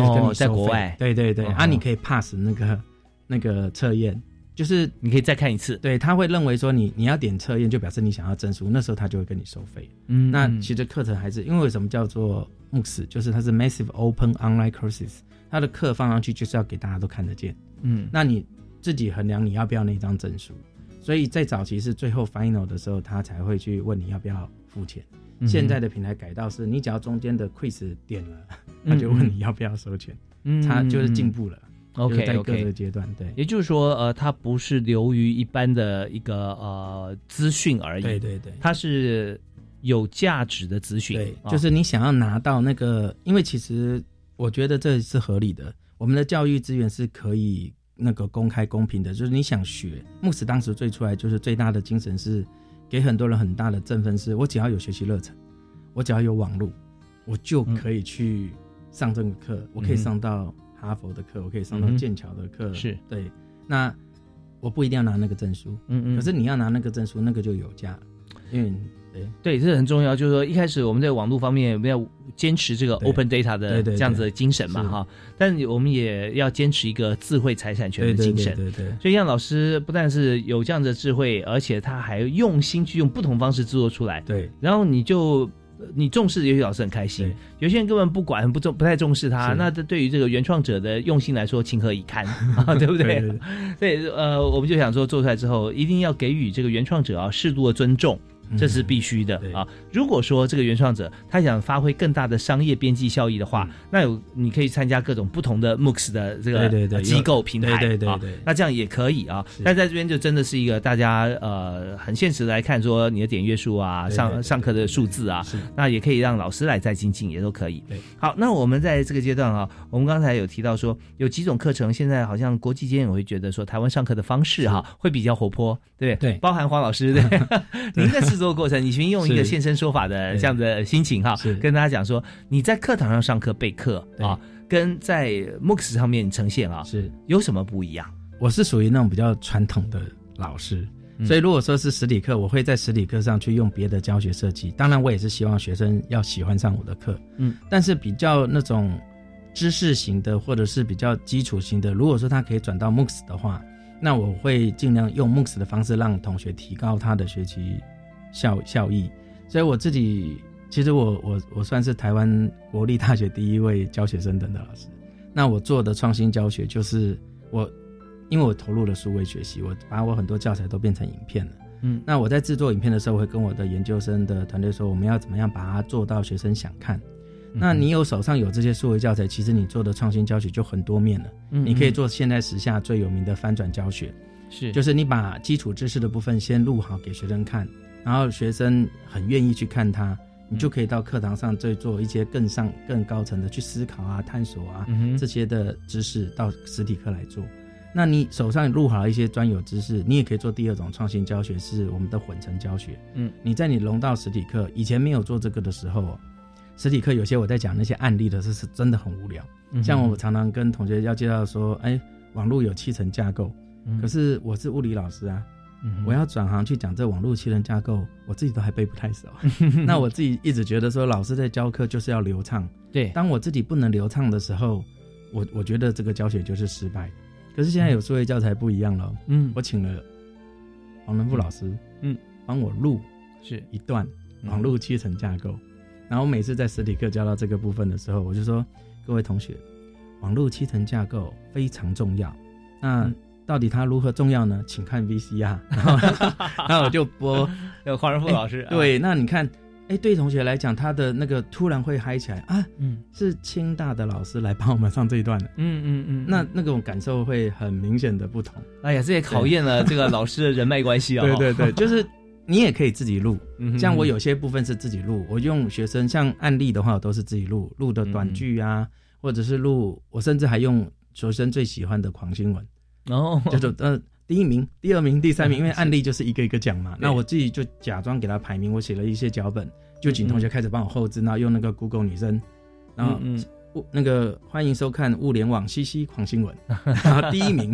就是跟你在国外，对对对，啊，你可以 pass 那个那个测验。就是你可以再看一次，对他会认为说你你要点测验就表示你想要证书，那时候他就会跟你收费。嗯，那其实课程还是因为什么叫做 MOOCs，就是它是 Massive Open Online Courses，它的课放上去就是要给大家都看得见。嗯，那你自己衡量你要不要那张证书，所以在早期是最后 Final 的时候，他才会去问你要不要付钱。现在的平台改到是你只要中间的 Quiz 点了，他就问你要不要收钱。嗯，他就是进步了。OK，在各个阶段，对，也就是说，呃，它不是流于一般的一个呃资讯而已，对对对，它是有价值的资讯，对，就是你想要拿到那个，因为其实我觉得这是合理的，我们的教育资源是可以那个公开公平的，就是你想学，牧师当时最出来就是最大的精神是给很多人很大的振奋，是我只要有学习热忱，我只要有网络，我就可以去上这个课，我可以上到。哈佛的课，我可以上到剑桥的课，是对。那我不一定要拿那个证书，嗯嗯。可是你要拿那个证书，那个就有价，因为对对，这很重要。就是说，一开始我们在网络方面我们要坚持这个 open data 的这样子的精神嘛，哈。但我们也要坚持一个智慧财产权的精神，对对。所以让老师不但是有这样的智慧，而且他还用心去用不同方式制作出来，对。然后你就。你重视有些老师很开心，有些人根本不管不重不太重视他，那这对于这个原创者的用心来说，情何以堪 啊？对不对？对，呃，我们就想说做出来之后，一定要给予这个原创者啊适度的尊重。这是必须的啊！如果说这个原创者他想发挥更大的商业边际效益的话，那有你可以参加各种不同的 MOOCs 的这个机构平台啊，那这样也可以啊。但在这边就真的是一个大家呃很现实来看，说你的点阅数啊，上上课的数字啊，那也可以让老师来再精进，也都可以。好，那我们在这个阶段啊，我们刚才有提到说有几种课程，现在好像国际间我会觉得说台湾上课的方式哈会比较活泼，对对？包含黄老师对，您的制作过程，你先用一个现身说法的这样的心情哈，跟大家讲说，你在课堂上上课备课啊，跟在 MOOCs 上面呈现啊，是。有什么不一样？我是属于那种比较传统的老师，所以如果说是实体课，我会在实体课上去用别的教学设计。当然，我也是希望学生要喜欢上我的课，嗯，但是比较那种知识型的或者是比较基础型的，如果说他可以转到 MOOCs 的话，那我会尽量用 MOOCs 的方式让同学提高他的学习。效效益，所以我自己其实我我我算是台湾国立大学第一位教学生等的老师。那我做的创新教学就是我，因为我投入了数位学习，我把我很多教材都变成影片了。嗯，那我在制作影片的时候，会跟我的研究生的团队说，我们要怎么样把它做到学生想看。那你有手上有这些数位教材，其实你做的创新教学就很多面了。嗯，你可以做现在时下最有名的翻转教学，是就是你把基础知识的部分先录好给学生看。然后学生很愿意去看它，你就可以到课堂上再做一些更上更高层的去思考啊、探索啊这些的知识到实体课来做。那你手上录好一些专有知识，你也可以做第二种创新教学，是我们的混成教学。嗯，你在你融到实体课，以前没有做这个的时候，实体课有些我在讲那些案例的时候是真的很无聊。像我常常跟同学要介绍说，哎，网络有七层架构，可是我是物理老师啊。我要转行去讲这网络七人架构，我自己都还背不太熟。那我自己一直觉得说，老师在教课就是要流畅。对，当我自己不能流畅的时候，我我觉得这个教学就是失败。可是现在有数位教材不一样了。嗯，我请了黄仁富老师，嗯，帮我录是一段网络七层架构。然后每次在实体课教到这个部分的时候，我就说各位同学，网络七层架构非常重要。那到底它如何重要呢？请看 VCR，那我就播 有黄仁富老师。对，那你看，哎，对同学来讲，他的那个突然会嗨起来啊，嗯，是清大的老师来帮我们上这一段的，嗯嗯嗯，那那种感受会很明显的不同。哎呀，这也考验了这个老师的人脉关系 啊。对对对，就是你也可以自己录，像我有些部分是自己录，我用学生像案例的话，我都是自己录，录的短剧啊，或者是录，我甚至还用学生最喜欢的狂新闻。哦，就是呃，第一名、第二名、第三名，因为案例就是一个一个讲嘛。那我自己就假装给他排名，我写了一些脚本，就请同学开始帮我后置，然后用那个 Google 女生，然后物那个欢迎收看物联网西西狂新闻，然后第一名？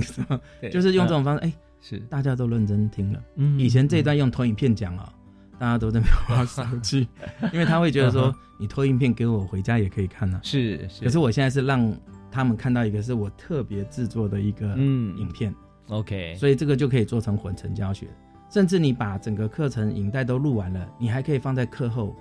就是用这种方式，哎，是。大家都认真听了。嗯，以前这一段用投影片讲啊，大家都在划手机，因为他会觉得说你投影片给我回家也可以看啊。是是，可是我现在是让他们看到一个是我特别制作的一个嗯。影片，OK，所以这个就可以做成混成教学，甚至你把整个课程影带都录完了，你还可以放在课后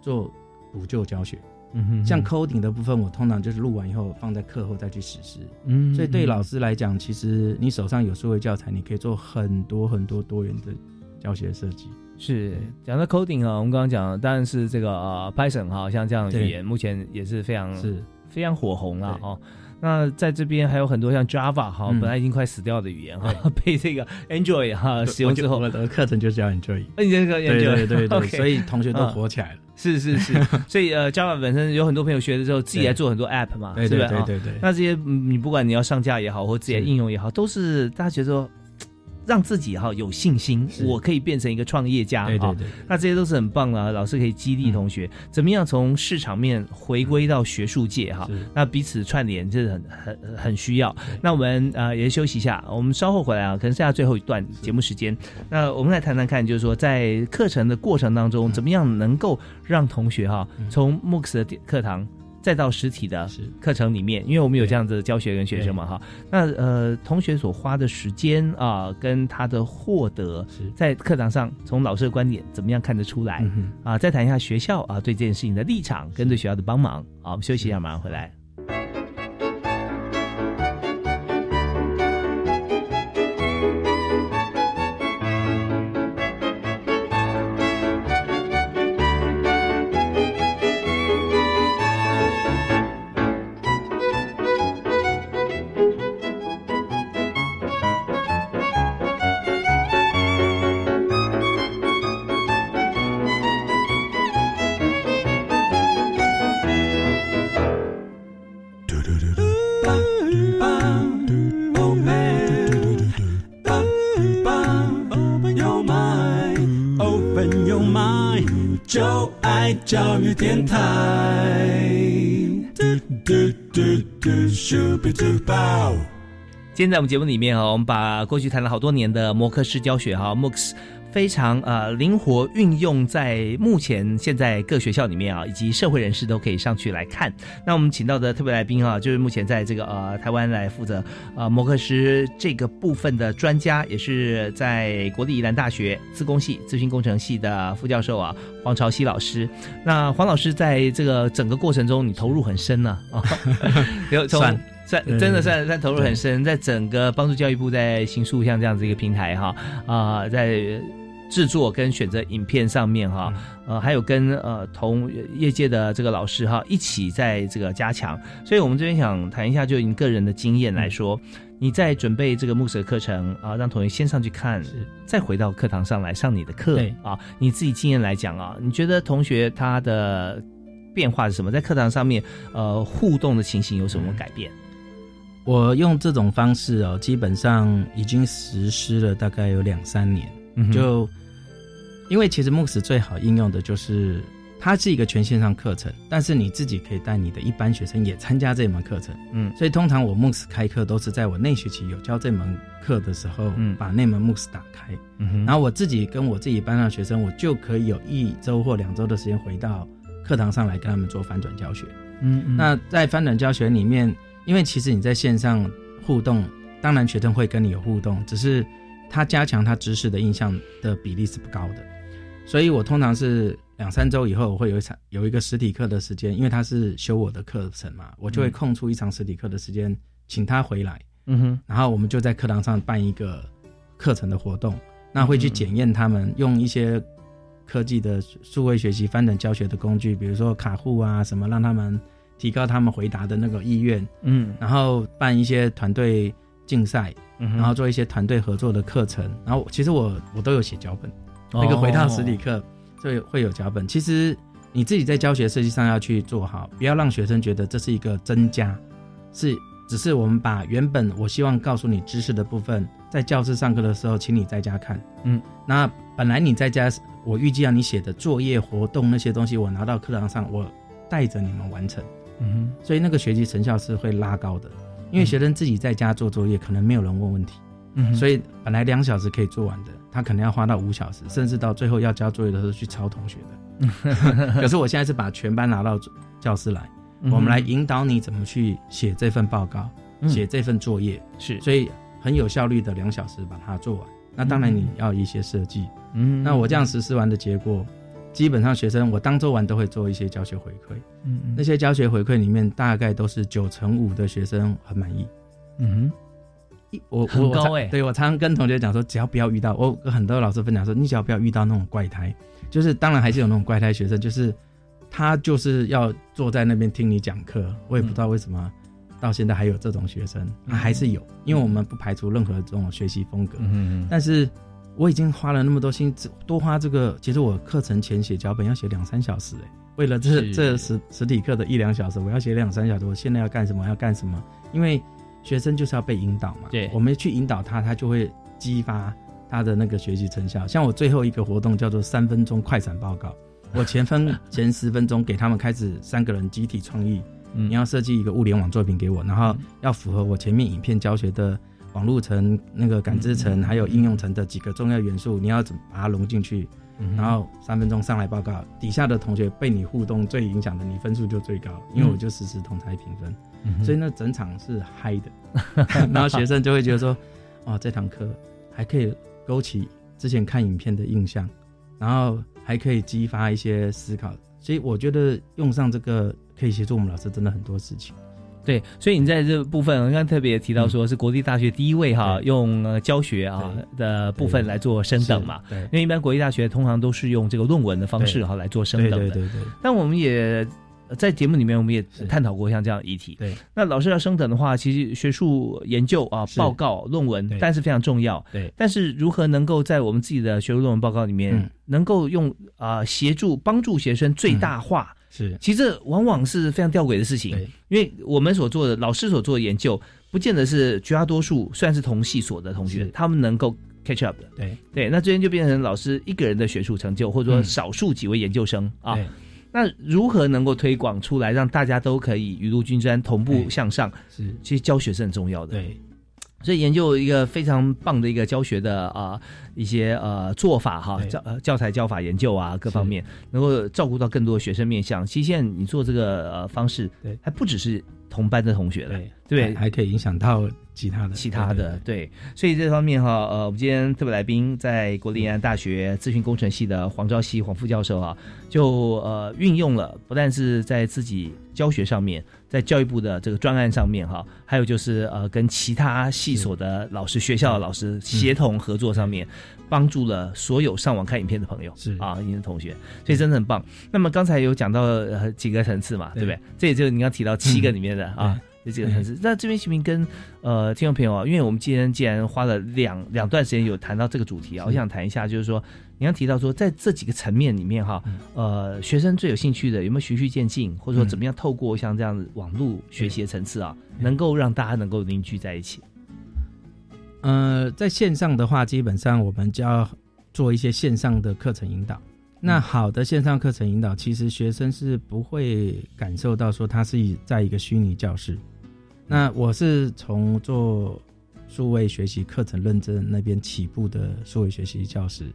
做补救教学。嗯哼，像 coding 的部分，我通常就是录完以后放在课后再去实施。嗯，所以对老师来讲，其实你手上有数位教材，你可以做很多很多多元的教学设计。是讲到 coding 啊，我们刚刚讲当然是这个呃 Python 哈，像这样的语言目前也是非常是。非常火红了哦。那在这边还有很多像 Java 哈，本来已经快死掉的语言哈，被这个 Android 哈使用之后，我的课程就是叫 Android。那你这个 Android 对对对，所以同学都火起来了。是是是，所以呃，Java 本身有很多朋友学的时候，自己来做很多 App 嘛，对不是？对对对。那这些你不管你要上架也好，或自己的应用也好，都是大家觉得说。让自己哈有信心，我可以变成一个创业家啊！那这些都是很棒的，老师可以激励同学，怎么样从市场面回归到学术界哈？那彼此串联这是很很很需要。那我们呃也休息一下，我们稍后回来啊，可能剩下最后一段节目时间。那我们来谈谈看，就是说在课程的过程当中，怎么样能够让同学哈从 MOOCs 的课堂。再到实体的课程里面，因为我们有这样子的教学跟学生嘛，哈，那呃，同学所花的时间啊，跟他的获得，在课堂上从老师的观点怎么样看得出来啊？再谈一下学校啊对这件事情的立场跟对学校的帮忙。好，我们休息一下，马上回来。电台。今天在我们节目里面啊，我们把过去谈了好多年的摩克式教学哈，MOOCs。非常呃灵活运用在目前现在各学校里面啊，以及社会人士都可以上去来看。那我们请到的特别来宾啊，就是目前在这个呃台湾来负责呃摩克师这个部分的专家，也是在国立宜兰大学自工系资讯工程系的副教授啊黄朝熙老师。那黄老师在这个整个过程中，你投入很深呢啊，有算算真的算算投入很深，在整个帮助教育部在新书像这样子一个平台哈啊在。制作跟选择影片上面哈，呃，还有跟呃同业界的这个老师哈一起在这个加强，所以我们这边想谈一下，就你个人的经验来说，你在准备这个木蛇课程啊，让同学先上去看，再回到课堂上来上你的课啊，你自己经验来讲啊，你觉得同学他的变化是什么？在课堂上面呃互动的情形有什么改变？我用这种方式哦，基本上已经实施了大概有两三年，就。因为其实 MOOCs 最好应用的就是它是一个全线上课程，但是你自己可以带你的一般学生也参加这门课程。嗯，所以通常我 MOOCs 开课都是在我那学期有教这门课的时候，嗯，把那门 MOOCs 打开，嗯然后我自己跟我自己班上学生，我就可以有一周或两周的时间回到课堂上来跟他们做翻转教学。嗯嗯，那在翻转教学里面，因为其实你在线上互动，当然学生会跟你有互动，只是他加强他知识的印象的比例是不高的。所以我通常是两三周以后，我会有一场有一个实体课的时间，因为他是修我的课程嘛，我就会空出一场实体课的时间，请他回来，嗯哼，然后我们就在课堂上办一个课程的活动，那会去检验他们用一些科技的数位学习翻转教学的工具，比如说卡户啊什么，让他们提高他们回答的那个意愿，嗯，然后办一些团队竞赛，然后做一些团队合作的课程，然后其实我我都有写脚本。那个回到实体课，所以会有脚本。其实你自己在教学设计上要去做好，不要让学生觉得这是一个增加，是只是我们把原本我希望告诉你知识的部分，在教室上课的时候，请你在家看。嗯，那本来你在家，我预计要你写的作业、活动那些东西，我拿到课堂上，我带着你们完成。嗯哼，所以那个学习成效是会拉高的，因为学生自己在家做作业，可能没有人问问题。嗯，所以本来两小时可以做完的，他可能要花到五小时，甚至到最后要交作业的时候去抄同学的。可是我现在是把全班拿到教室来。我们来引导你怎么去写这份报告，写这份作业。是，所以很有效率的两小时把它做完。那当然你要一些设计，嗯，那我这样实施完的结果，基本上学生我当周完都会做一些教学回馈，嗯，那些教学回馈里面大概都是九成五的学生很满意，嗯，一我很高哎，对我常常跟同学讲说，只要不要遇到我跟很多老师分享说，你只要不要遇到那种怪胎，就是当然还是有那种怪胎学生，就是。他就是要坐在那边听你讲课，我也不知道为什么到现在还有这种学生，还是有，因为我们不排除任何这种学习风格。嗯但是我已经花了那么多心，多花这个，其实我课程前写脚本要写两三小时，哎，为了这这实实体课的一两小时，我要写两三小时。我现在要干什么？要干什么？因为学生就是要被引导嘛。对，我们去引导他，他就会激发他的那个学习成效。像我最后一个活动叫做三分钟快闪报告。我前分前十分钟给他们开始三个人集体创意，你要设计一个物联网作品给我，然后要符合我前面影片教学的网路层、那个感知层还有应用层的几个重要元素，你要怎么把它融进去？然后三分钟上来报告，底下的同学被你互动最影响的，你分数就最高，因为我就实时同台评分，所以那整场是嗨的，然后学生就会觉得说，哦，这堂课还可以勾起之前看影片的印象，然后。还可以激发一些思考，所以我觉得用上这个可以协助我们老师真的很多事情。对，所以你在这部分，我刚特别提到说是国立大学第一位哈，用教学啊的部分来做升等嘛。对，因为一般国立大学通常都是用这个论文的方式哈来做升等的。对对对。但我们也。在节目里面，我们也探讨过像这样议题。对，那老师要升等的话，其实学术研究啊、报告、论文，但是非常重要。对，但是如何能够在我们自己的学术论文报告里面，能够用啊协助帮助学生最大化？是，其实这往往是非常吊诡的事情。因为我们所做的老师所做的研究，不见得是绝大多数虽然是同系所的同学，他们能够 catch up 的。对对，那这边就变成老师一个人的学术成就，或者说少数几位研究生啊。那如何能够推广出来，让大家都可以雨露均沾、同步向上？是，其实教学是很重要的。对，所以研究一个非常棒的一个教学的啊一些呃做法哈，教教材教法研究啊各方面，能够照顾到更多学生面向。其实现在你做这个呃方式，对，还不只是同班的同学了，对，还可以影响到。其他的，其他的，对，所以这方面哈，呃，我们今天特别来宾在国立安大学资讯工程系的黄昭熙黄副教授啊，就呃运用了不但是在自己教学上面，在教育部的这个专案上面哈，还有就是呃跟其他系所的老师、学校的老师协同合作上面，帮助了所有上网看影片的朋友是啊，你的同学，所以真的很棒。那么刚才有讲到几个层次嘛，对不对？这也就是你刚提到七个里面的啊。这几个城市，那这边行不行跟呃听众朋友啊？因为我们今天既然花了两两段时间有谈到这个主题啊，我想谈一下，就是说你刚提到说，在这几个层面里面哈，呃，学生最有兴趣的有没有循序渐进，或者说怎么样透过像这样子网络学习的层次啊，能够让大家能够凝聚在一起？呃，在线上的话，基本上我们就要做一些线上的课程引导。那好的线上课程引导，其实学生是不会感受到说他是在一个虚拟教室。那我是从做数位学习课程认证那边起步的数位学习教师。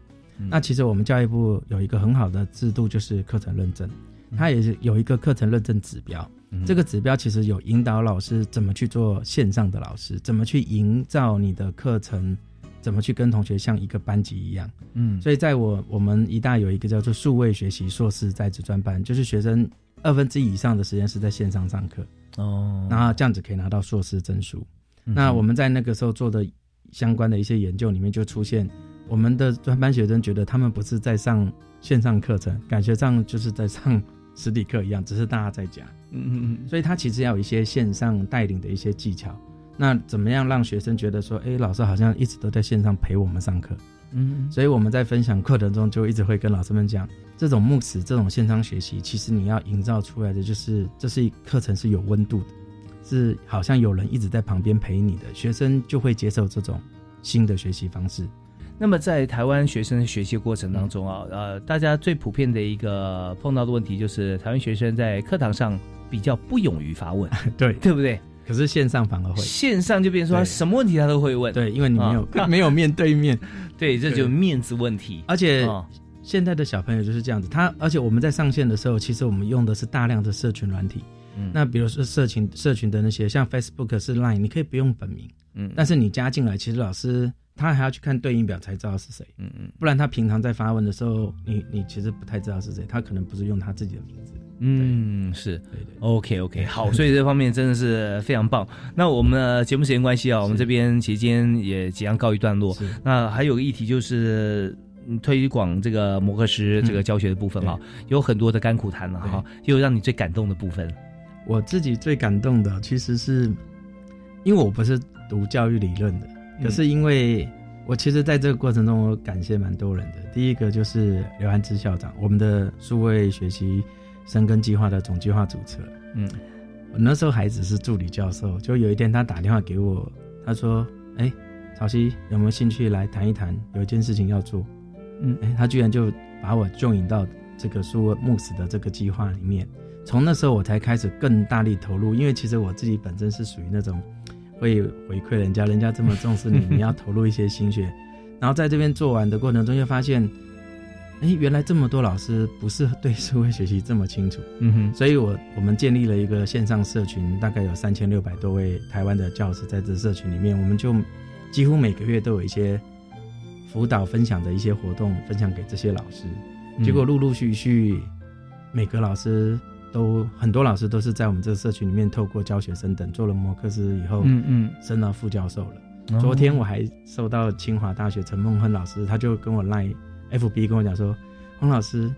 那其实我们教育部有一个很好的制度，就是课程认证，它也是有一个课程认证指标。这个指标其实有引导老师怎么去做线上的老师，怎么去营造你的课程，怎么去跟同学像一个班级一样。嗯，所以在我我们一大有一个叫做数位学习硕士在职专班，就是学生二分之一以上的时间是在线上上课。哦，然后这样子可以拿到硕士证书。那我们在那个时候做的相关的一些研究里面，就出现我们的专班学生觉得他们不是在上线上课程，感觉上就是在上实体课一样，只是大家在家。嗯嗯嗯。所以他其实要有一些线上带领的一些技巧。那怎么样让学生觉得说，哎，老师好像一直都在线上陪我们上课？嗯。所以我们在分享课程中就一直会跟老师们讲。这种慕斯这种线上学习，其实你要营造出来的就是，这是课程是有温度的，是好像有人一直在旁边陪你的，学生就会接受这种新的学习方式。那么在台湾学生学习过程当中啊，呃，大家最普遍的一个碰到的问题就是台湾学生在课堂上比较不勇于发问，对对不对？可是线上反而会，线上就变成说什么问题他都会问，对，因为你没有 没有面对面，对，这就面子问题。而且现在的小朋友就是这样子，他而且我们在上线的时候，其实我们用的是大量的社群软体，那比如说社群社群的那些像 Facebook 是 Line，你可以不用本名，嗯，但是你加进来，其实老师他还要去看对应表才知道是谁，嗯嗯，不然他平常在发问的时候，你你其实不太知道是谁，他可能不是用他自己的名字。嗯，是，对对，OK OK，好，所以这方面真的是非常棒。那我们的节目时间关系啊，我们这边其实今天也即将告一段落。那还有个议题就是推广这个摩克师这个教学的部分啊，有很多的甘苦谈了哈。有让你最感动的部分，我自己最感动的其实是，因为我不是读教育理论的，可是因为我其实在这个过程中，我感谢蛮多人的。第一个就是刘安之校长，我们的数位学习。生根计划的总计划主持，嗯，我那时候还只是助理教授，就有一天他打电话给我，他说：“哎，曹曦有没有兴趣来谈一谈？有一件事情要做。”嗯，哎，他居然就把我就引到这个苏木死的这个计划里面。从那时候我才开始更大力投入，因为其实我自己本身是属于那种会回馈人家，人家这么重视你，你要投入一些心血。然后在这边做完的过程中，就发现。哎，原来这么多老师不是 对数位学习这么清楚，嗯哼，所以我我们建立了一个线上社群，大概有三千六百多位台湾的教师在这社群里面，我们就几乎每个月都有一些辅导分享的一些活动分享给这些老师，结果陆陆续续每个老师都很多老师都是在我们这个社群里面透过教学生等做了摩克斯以后，嗯嗯，升到副教授了。昨天我还收到清华大学陈梦亨老师，他就跟我赖。F B 跟我讲说，黄老师，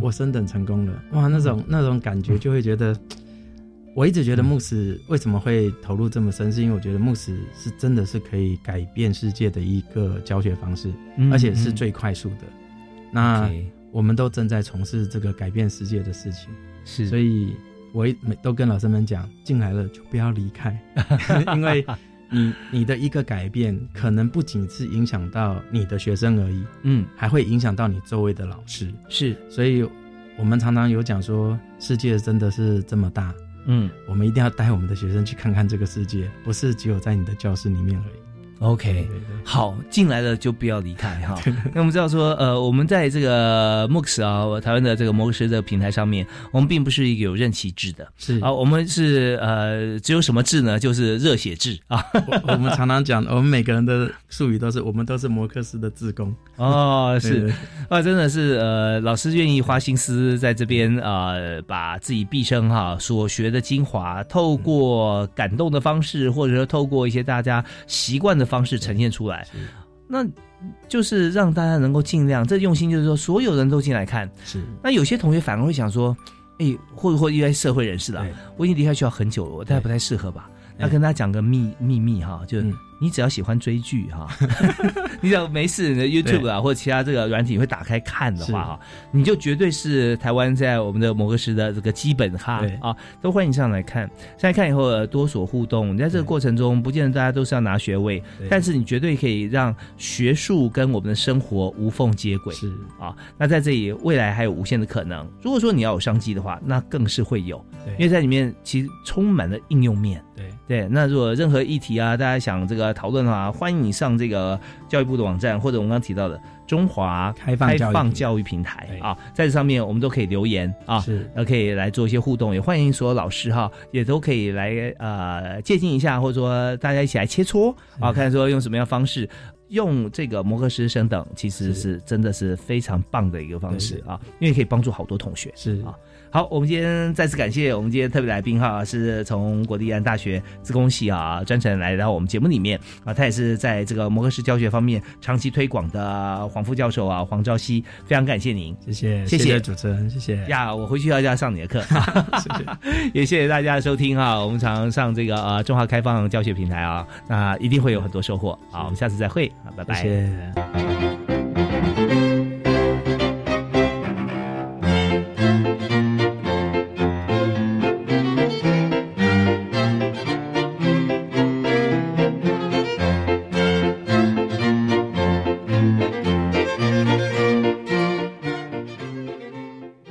我升等成功了，哇，那种那种感觉就会觉得，我一直觉得牧师为什么会投入这么深，是因为我觉得牧师是真的是可以改变世界的一个教学方式，而且是最快速的。那我们都正在从事这个改变世界的事情，是，所以我每都跟老师们讲，进来了就不要离开，因为。你你的一个改变，可能不仅是影响到你的学生而已，嗯，还会影响到你周围的老师。是，所以我们常常有讲说，世界真的是这么大，嗯，我们一定要带我们的学生去看看这个世界，不是只有在你的教室里面而已。OK，好，进来了就不要离开哈。那我们知道说，呃，我们在这个 MOOCs 啊，台湾的这个摩克斯的平台上面，我们并不是一个有任期制的，是啊，我们是呃，只有什么制呢？就是热血制啊。我们常常讲，我们每个人的术语都是，我们都是摩克斯的志工哦，是啊，真的是呃，老师愿意花心思在这边啊，把自己毕生哈所学的精华，透过感动的方式，或者说透过一些大家习惯的。方式呈现出来，那就是让大家能够尽量，这用心就是说，所有人都进来看。是，那有些同学反而会想说，哎，或者或一些社会人士了，我已经离开学校很久了，我大概不太适合吧？那跟大家讲个秘秘密哈，就。你只要喜欢追剧哈，你只要没事你的，YouTube 啊或者其他这个软体会打开看的话哈，你就绝对是台湾在我们的某个时的这个基本哈啊，都欢迎上来看。上来看以后多所互动，你在这个过程中不见得大家都是要拿学位，但是你绝对可以让学术跟我们的生活无缝接轨。是啊，那在这里未来还有无限的可能。如果说你要有商机的话，那更是会有，因为在里面其实充满了应用面。对对，那如果任何议题啊，大家想这个。讨论的话，欢迎你上这个教育部的网站，或者我们刚刚提到的中华开放教育平台。啊，在这上面我们都可以留言啊，是，可以来做一些互动，也欢迎所有老师哈，也都可以来呃借鉴一下，或者说大家一起来切磋啊，看说用什么样方式用这个摩克师生等，其实是。真的是非常棒的一个方式啊，因为可以帮助好多同学是。啊。好，我们今天再次感谢我们今天特别来宾哈，是从国立安大学自工系啊专程来到我们节目里面啊，他也是在这个摩克式教学方面长期推广的黄副教授啊黄朝熙，非常感谢您，谢谢谢谢。主持人，谢谢。呀，我回去要要上你的课，谢谢，也谢谢大家的收听哈，我们常上这个呃中华开放教学平台啊，那一定会有很多收获，好，我们下次再会，好，拜拜。